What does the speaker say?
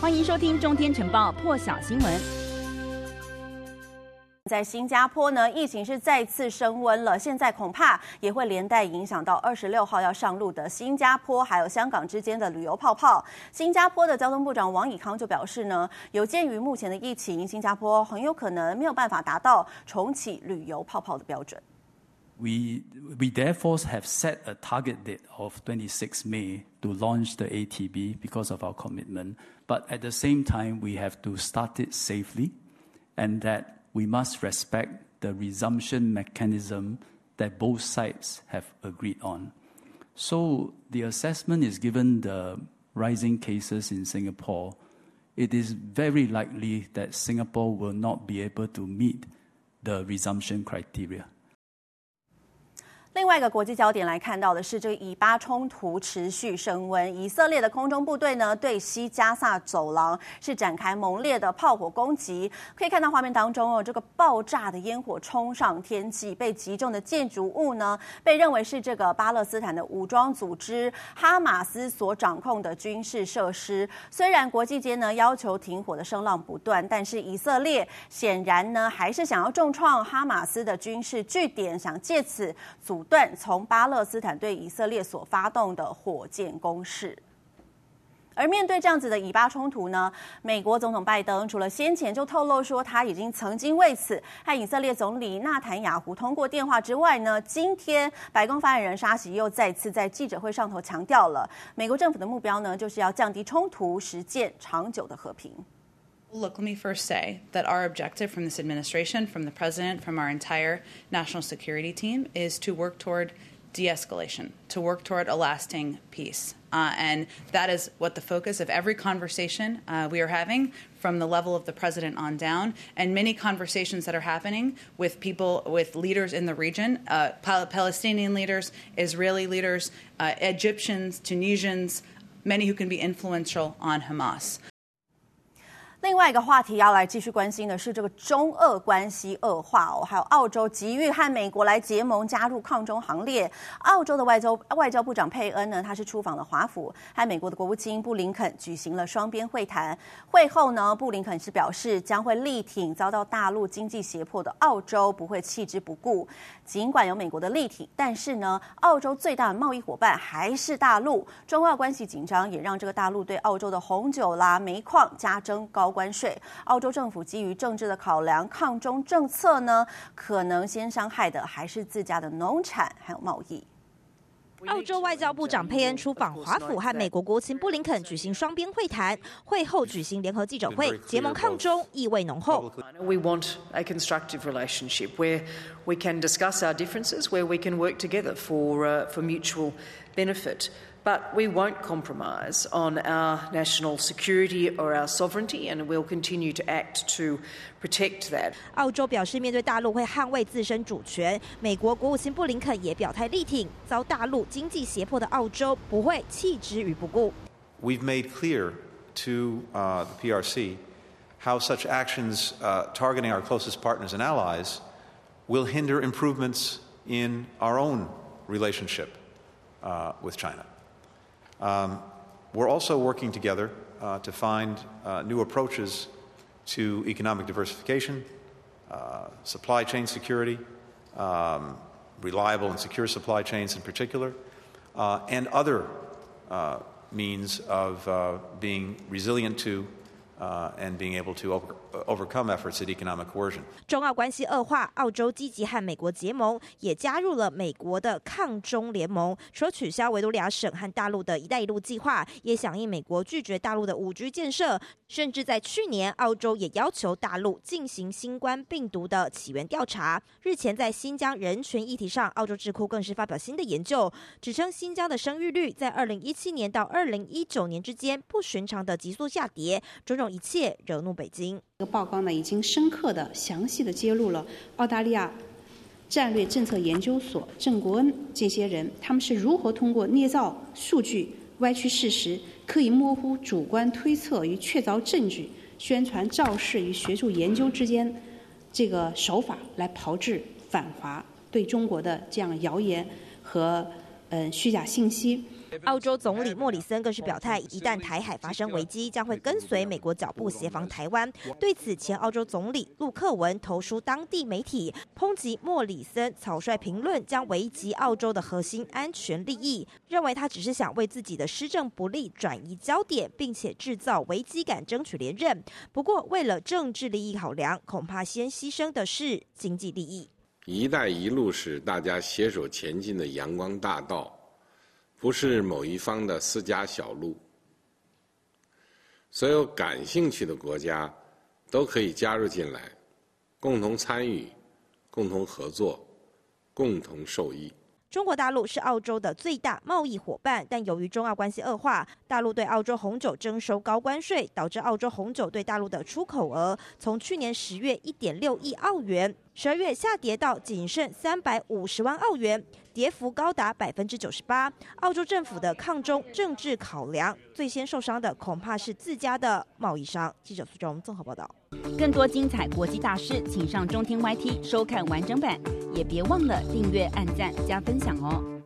欢迎收听《中天晨报》破晓新闻。在新加坡呢，疫情是再次升温了，现在恐怕也会连带影响到二十六号要上路的新加坡还有香港之间的旅游泡泡。新加坡的交通部长王以康就表示呢，有鉴于目前的疫情，新加坡很有可能没有办法达到重启旅游泡泡的标准。We therefore have set a target date of 26 May to launch the ATB because of our commitment. But at the same time, we have to start it safely, and that we must respect the resumption mechanism that both sides have agreed on. So the assessment is given the rising cases in Singapore. It is very likely that Singapore will not be able to meet the resumption criteria. 另外一个国际焦点来看到的是，这个以巴冲突持续升温，以色列的空中部队呢对西加萨走廊是展开猛烈的炮火攻击。可以看到画面当中哦，这个爆炸的烟火冲上天际，被击中的建筑物呢，被认为是这个巴勒斯坦的武装组织哈马斯所掌控的军事设施。虽然国际间呢要求停火的声浪不断，但是以色列显然呢还是想要重创哈马斯的军事据点，想借此阻。断从巴勒斯坦对以色列所发动的火箭攻势，而面对这样子的以巴冲突呢，美国总统拜登除了先前就透露说他已经曾经为此和以色列总理纳坦雅胡通过电话之外呢，今天白宫发言人沙喜又再次在记者会上头强调了，美国政府的目标呢，就是要降低冲突，实践长久的和平。Look, let me first say that our objective from this administration, from the president, from our entire national security team is to work toward de escalation, to work toward a lasting peace. Uh, and that is what the focus of every conversation uh, we are having from the level of the president on down, and many conversations that are happening with people, with leaders in the region uh, Palestinian leaders, Israeli leaders, uh, Egyptians, Tunisians, many who can be influential on Hamas. 另外一个话题要来继续关心的是这个中俄关系恶化哦，还有澳洲急于和美国来结盟，加入抗中行列。澳洲的外交外交部长佩恩呢，他是出访了华府，和美国的国务卿布林肯举行了双边会谈。会后呢，布林肯是表示将会力挺遭到大陆经济胁迫的澳洲，不会弃之不顾。尽管有美国的力挺，但是呢，澳洲最大的贸易伙伴还是大陆。中澳关系紧张，也让这个大陆对澳洲的红酒啦、煤矿加征高。关税，澳洲政府基于政治的考量，抗中政策呢，可能先伤害的还是自家的农产还有贸易。澳洲外交部长佩恩出访华府，和美国国务卿布林肯举行双边会谈，会后举行联合记者会，结盟抗中意味浓厚。We want a constructive relationship where we can discuss our differences, where we can work together for for mutual benefit. But we won't compromise on our national security or our sovereignty, and we'll continue to act to protect that. 澳洲表示，面对大陆会捍卫自身主权。美国国务卿布林肯也表态力挺，遭大陆经济胁迫的澳洲不会弃之于不顾。We've made clear to uh, the PRC how such actions uh, targeting our closest partners and allies will hinder improvements in our own relationship uh, with China. Um, we're also working together uh, to find uh, new approaches to economic diversification, uh, supply chain security, um, reliable and secure supply chains in particular, uh, and other uh, means of uh, being resilient to and being able to overcome efforts at economic coercion. 中澳关系恶化，澳洲积极和美国结盟，也加入了美国的抗中联盟。除了取消维多利亚省和大陆的一带一路计划，也响应美国拒绝大陆的五 G 建设。甚至在去年，澳洲也要求大陆进行新冠病毒的起源调查。日前，在新疆人权议题上，澳洲智库更是发表新的研究，指称新疆的生育率在二零一七年到二零一九年之间不寻常的急速下跌。种种一切惹怒北京。这个报告呢，已经深刻的、详细的揭露了澳大利亚战略政策研究所郑国恩这些人，他们是如何通过捏造数据、歪曲事实、刻意模糊主观推测与确凿证据、宣传造势与学术研究之间这个手法来炮制反华对中国的这样谣言和嗯虚假信息。澳洲总理莫里森更是表态，一旦台海发生危机，将会跟随美国脚步协防台湾。对此，前澳洲总理陆克文投书当地媒体，抨击莫里森草率评论将危及澳洲的核心安全利益，认为他只是想为自己的施政不力转移焦点，并且制造危机感，争取连任。不过，为了政治利益考量，恐怕先牺牲的是经济利益。“一带一路”是大家携手前进的阳光大道。不是某一方的私家小路，所有感兴趣的国家都可以加入进来，共同参与、共同合作、共同受益。中国大陆是澳洲的最大贸易伙伴，但由于中澳关系恶化，大陆对澳洲红酒征收高关税，导致澳洲红酒对大陆的出口额从去年十月一点六亿澳元，十二月下跌到仅剩三百五十万澳元，跌幅高达百分之九十八。澳洲政府的抗中政治考量，最先受伤的恐怕是自家的贸易商。记者苏中综合报道。更多精彩国际大师，请上中天 YT 收看完整版，也别忘了订阅、按赞、加分享哦。